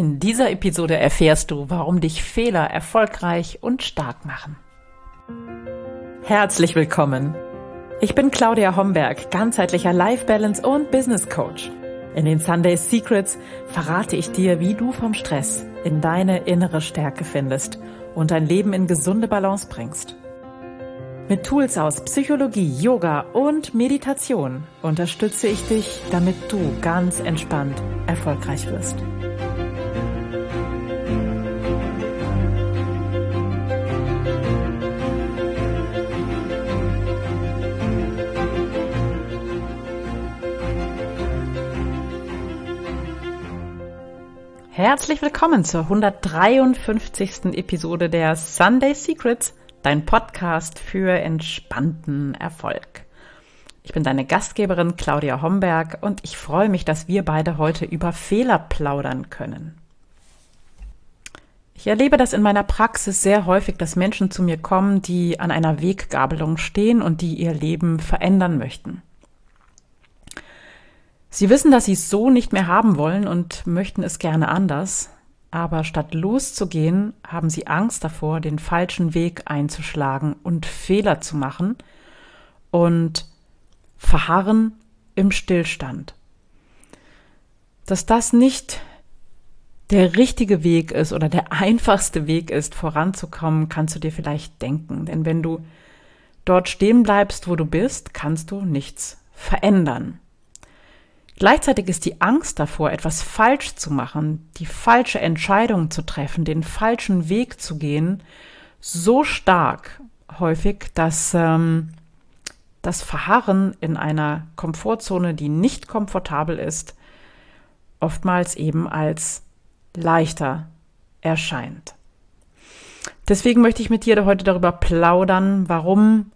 In dieser Episode erfährst du, warum dich Fehler erfolgreich und stark machen. Herzlich willkommen. Ich bin Claudia Homberg, ganzheitlicher Life Balance und Business Coach. In den Sunday Secrets verrate ich dir, wie du vom Stress in deine innere Stärke findest und dein Leben in gesunde Balance bringst. Mit Tools aus Psychologie, Yoga und Meditation unterstütze ich dich, damit du ganz entspannt erfolgreich wirst. Herzlich willkommen zur 153. Episode der Sunday Secrets, dein Podcast für entspannten Erfolg. Ich bin deine Gastgeberin Claudia Homberg und ich freue mich, dass wir beide heute über Fehler plaudern können. Ich erlebe das in meiner Praxis sehr häufig, dass Menschen zu mir kommen, die an einer Weggabelung stehen und die ihr Leben verändern möchten. Sie wissen, dass sie es so nicht mehr haben wollen und möchten es gerne anders, aber statt loszugehen, haben sie Angst davor, den falschen Weg einzuschlagen und Fehler zu machen und verharren im Stillstand. Dass das nicht der richtige Weg ist oder der einfachste Weg ist, voranzukommen, kannst du dir vielleicht denken. Denn wenn du dort stehen bleibst, wo du bist, kannst du nichts verändern. Gleichzeitig ist die Angst davor, etwas falsch zu machen, die falsche Entscheidung zu treffen, den falschen Weg zu gehen, so stark häufig, dass ähm, das Verharren in einer Komfortzone, die nicht komfortabel ist, oftmals eben als leichter erscheint. Deswegen möchte ich mit dir heute darüber plaudern, warum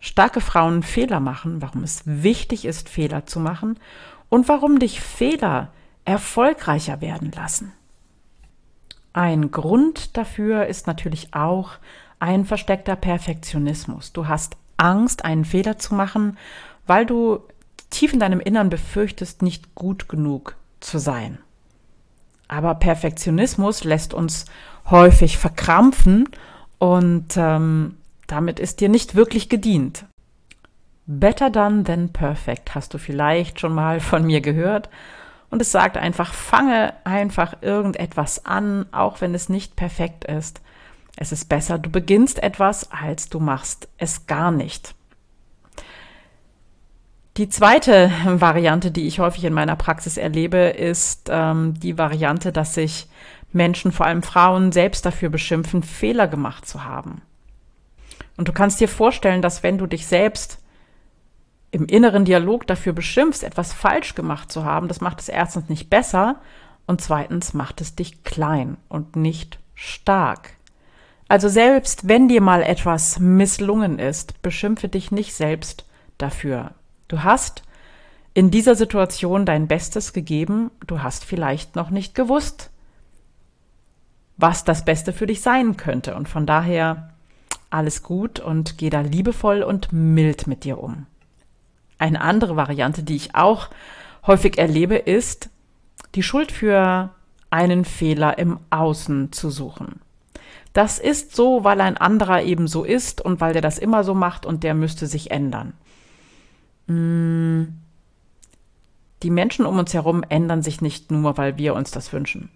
starke Frauen Fehler machen, warum es wichtig ist, Fehler zu machen und warum dich Fehler erfolgreicher werden lassen. Ein Grund dafür ist natürlich auch ein versteckter Perfektionismus. Du hast Angst, einen Fehler zu machen, weil du tief in deinem Innern befürchtest, nicht gut genug zu sein. Aber Perfektionismus lässt uns häufig verkrampfen und ähm, damit ist dir nicht wirklich gedient. Better done than perfect hast du vielleicht schon mal von mir gehört. Und es sagt einfach, fange einfach irgendetwas an, auch wenn es nicht perfekt ist. Es ist besser, du beginnst etwas, als du machst es gar nicht. Die zweite Variante, die ich häufig in meiner Praxis erlebe, ist ähm, die Variante, dass sich Menschen, vor allem Frauen, selbst dafür beschimpfen, Fehler gemacht zu haben. Und du kannst dir vorstellen, dass wenn du dich selbst im inneren Dialog dafür beschimpfst, etwas falsch gemacht zu haben, das macht es erstens nicht besser und zweitens macht es dich klein und nicht stark. Also selbst wenn dir mal etwas misslungen ist, beschimpfe dich nicht selbst dafür. Du hast in dieser Situation dein Bestes gegeben, du hast vielleicht noch nicht gewusst, was das Beste für dich sein könnte. Und von daher alles gut und geh da liebevoll und mild mit dir um. Eine andere Variante, die ich auch häufig erlebe, ist, die Schuld für einen Fehler im Außen zu suchen. Das ist so, weil ein anderer eben so ist und weil der das immer so macht und der müsste sich ändern. Mm. Die Menschen um uns herum ändern sich nicht nur, weil wir uns das wünschen.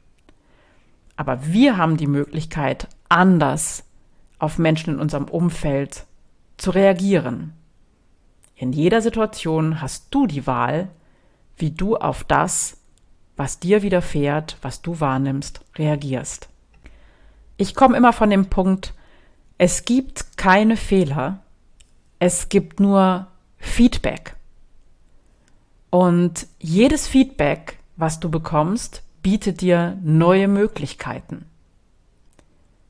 Aber wir haben die Möglichkeit, anders auf Menschen in unserem Umfeld zu reagieren. In jeder Situation hast du die Wahl, wie du auf das, was dir widerfährt, was du wahrnimmst, reagierst. Ich komme immer von dem Punkt, es gibt keine Fehler, es gibt nur Feedback. Und jedes Feedback, was du bekommst, bietet dir neue Möglichkeiten.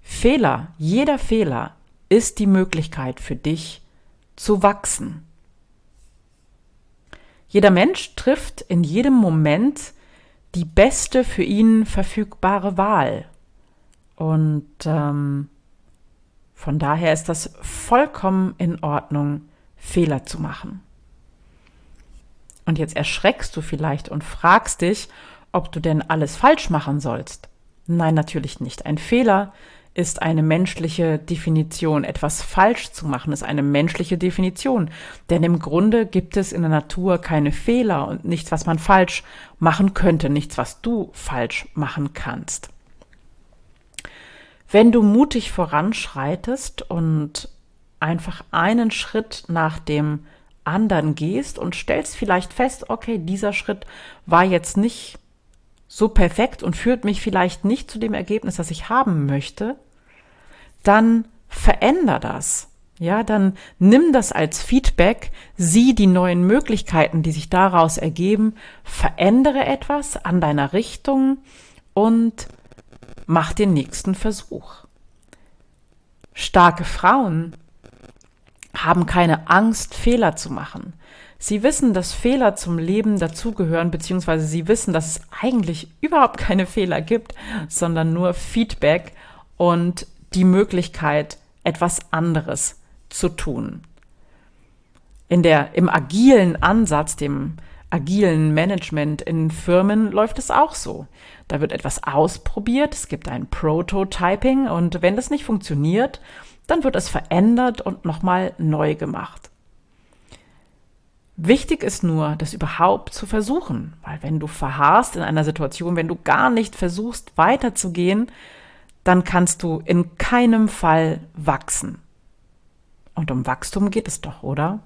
Fehler, jeder Fehler ist die Möglichkeit für dich zu wachsen. Jeder Mensch trifft in jedem Moment die beste für ihn verfügbare Wahl. Und ähm, von daher ist das vollkommen in Ordnung, Fehler zu machen. Und jetzt erschreckst du vielleicht und fragst dich, ob du denn alles falsch machen sollst. Nein, natürlich nicht. Ein Fehler ist eine menschliche Definition. Etwas falsch zu machen ist eine menschliche Definition. Denn im Grunde gibt es in der Natur keine Fehler und nichts, was man falsch machen könnte, nichts, was du falsch machen kannst. Wenn du mutig voranschreitest und einfach einen Schritt nach dem anderen gehst und stellst vielleicht fest, okay, dieser Schritt war jetzt nicht so perfekt und führt mich vielleicht nicht zu dem Ergebnis, das ich haben möchte, dann veränder das. Ja, dann nimm das als Feedback, sieh die neuen Möglichkeiten, die sich daraus ergeben, verändere etwas an deiner Richtung und mach den nächsten Versuch. Starke Frauen haben keine Angst, Fehler zu machen. Sie wissen, dass Fehler zum Leben dazugehören, beziehungsweise sie wissen, dass es eigentlich überhaupt keine Fehler gibt, sondern nur Feedback und die Möglichkeit, etwas anderes zu tun. In der, im agilen Ansatz, dem agilen Management in Firmen läuft es auch so. Da wird etwas ausprobiert, es gibt ein Prototyping und wenn das nicht funktioniert, dann wird es verändert und nochmal neu gemacht. Wichtig ist nur, das überhaupt zu versuchen, weil wenn du verharrst in einer Situation, wenn du gar nicht versuchst weiterzugehen, dann kannst du in keinem Fall wachsen. Und um Wachstum geht es doch, oder?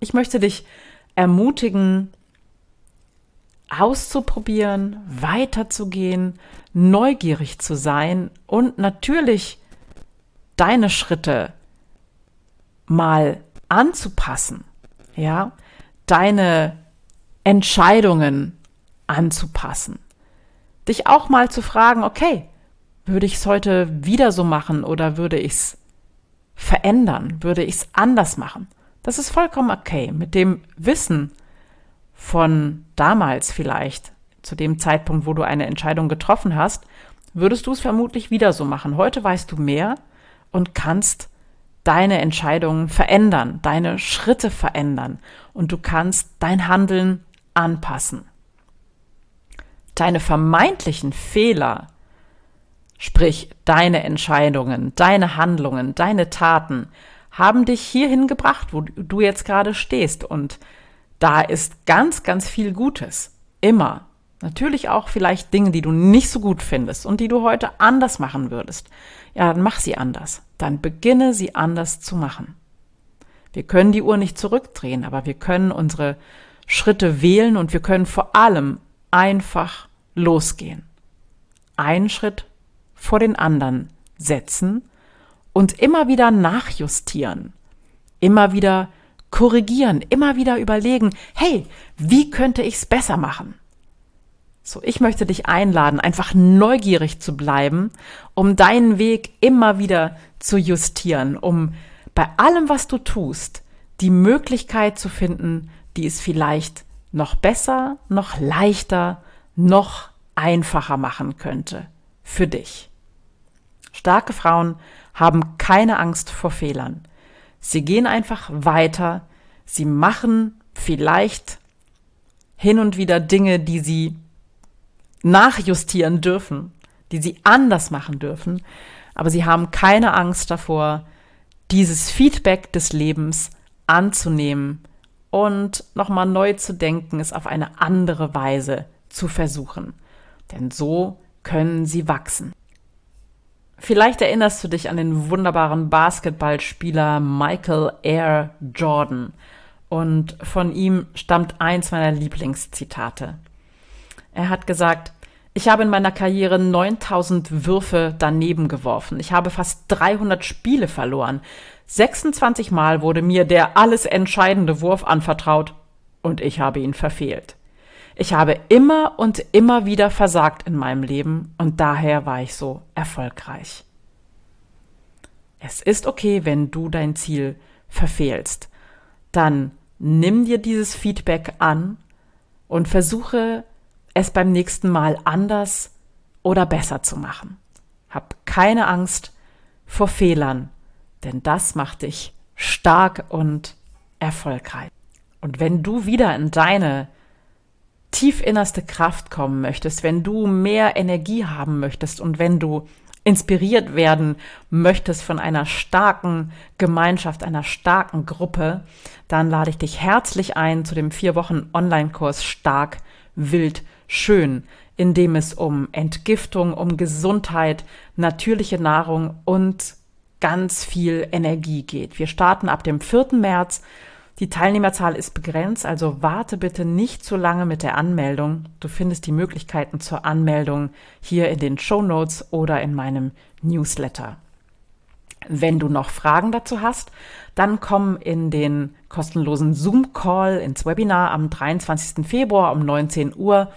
Ich möchte dich ermutigen, auszuprobieren, weiterzugehen, neugierig zu sein und natürlich deine Schritte mal anzupassen, ja, deine Entscheidungen anzupassen. Dich auch mal zu fragen, okay, würde ich es heute wieder so machen oder würde ich es verändern? Würde ich es anders machen? Das ist vollkommen okay. Mit dem Wissen von damals vielleicht, zu dem Zeitpunkt, wo du eine Entscheidung getroffen hast, würdest du es vermutlich wieder so machen. Heute weißt du mehr und kannst deine Entscheidungen verändern, deine Schritte verändern und du kannst dein Handeln anpassen. Deine vermeintlichen Fehler, sprich deine Entscheidungen, deine Handlungen, deine Taten, haben dich hierhin gebracht, wo du jetzt gerade stehst. Und da ist ganz, ganz viel Gutes. Immer. Natürlich auch vielleicht Dinge, die du nicht so gut findest und die du heute anders machen würdest. Ja, dann mach sie anders. Dann beginne sie anders zu machen. Wir können die Uhr nicht zurückdrehen, aber wir können unsere Schritte wählen und wir können vor allem einfach losgehen. Einen Schritt vor den anderen setzen und immer wieder nachjustieren. Immer wieder korrigieren, immer wieder überlegen, hey, wie könnte ich es besser machen? So, ich möchte dich einladen, einfach neugierig zu bleiben, um deinen Weg immer wieder zu justieren, um bei allem, was du tust, die Möglichkeit zu finden, die es vielleicht noch besser, noch leichter, noch einfacher machen könnte für dich. Starke Frauen haben keine Angst vor Fehlern. Sie gehen einfach weiter, sie machen vielleicht hin und wieder Dinge, die sie nachjustieren dürfen, die sie anders machen dürfen, aber sie haben keine Angst davor, dieses Feedback des Lebens anzunehmen und nochmal neu zu denken, es auf eine andere Weise zu versuchen. Denn so können sie wachsen. Vielleicht erinnerst du dich an den wunderbaren Basketballspieler Michael Air Jordan. Und von ihm stammt eins meiner Lieblingszitate. Er hat gesagt, ich habe in meiner Karriere 9000 Würfe daneben geworfen. Ich habe fast 300 Spiele verloren. 26 Mal wurde mir der alles entscheidende Wurf anvertraut und ich habe ihn verfehlt. Ich habe immer und immer wieder versagt in meinem Leben und daher war ich so erfolgreich. Es ist okay, wenn du dein Ziel verfehlst. Dann nimm dir dieses Feedback an und versuche es beim nächsten Mal anders oder besser zu machen. Hab keine Angst vor Fehlern, denn das macht dich stark und erfolgreich. Und wenn du wieder in deine tief innerste Kraft kommen möchtest, wenn du mehr Energie haben möchtest und wenn du inspiriert werden möchtest von einer starken Gemeinschaft, einer starken Gruppe, dann lade ich dich herzlich ein zu dem vier Wochen Online-Kurs Stark, Wild, Schön, in dem es um Entgiftung, um Gesundheit, natürliche Nahrung und ganz viel Energie geht. Wir starten ab dem 4. März die Teilnehmerzahl ist begrenzt, also warte bitte nicht zu lange mit der Anmeldung. Du findest die Möglichkeiten zur Anmeldung hier in den Show Notes oder in meinem Newsletter. Wenn du noch Fragen dazu hast, dann komm in den kostenlosen Zoom-Call ins Webinar am 23. Februar um 19 Uhr.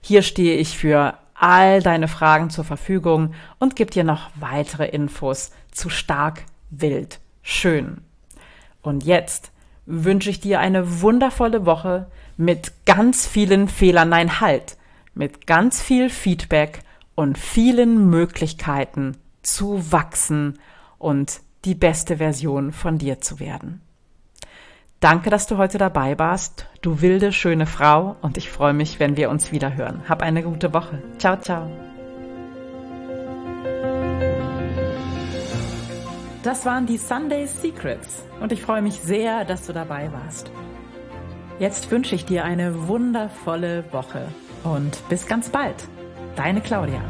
Hier stehe ich für all deine Fragen zur Verfügung und gebe dir noch weitere Infos zu stark, wild, schön. Und jetzt wünsche ich dir eine wundervolle Woche mit ganz vielen Fehlern, nein, halt, mit ganz viel Feedback und vielen Möglichkeiten zu wachsen und die beste Version von dir zu werden. Danke, dass du heute dabei warst, du wilde, schöne Frau, und ich freue mich, wenn wir uns wieder hören. Hab eine gute Woche. Ciao, ciao. Das waren die Sunday Secrets und ich freue mich sehr, dass du dabei warst. Jetzt wünsche ich dir eine wundervolle Woche und bis ganz bald. Deine Claudia.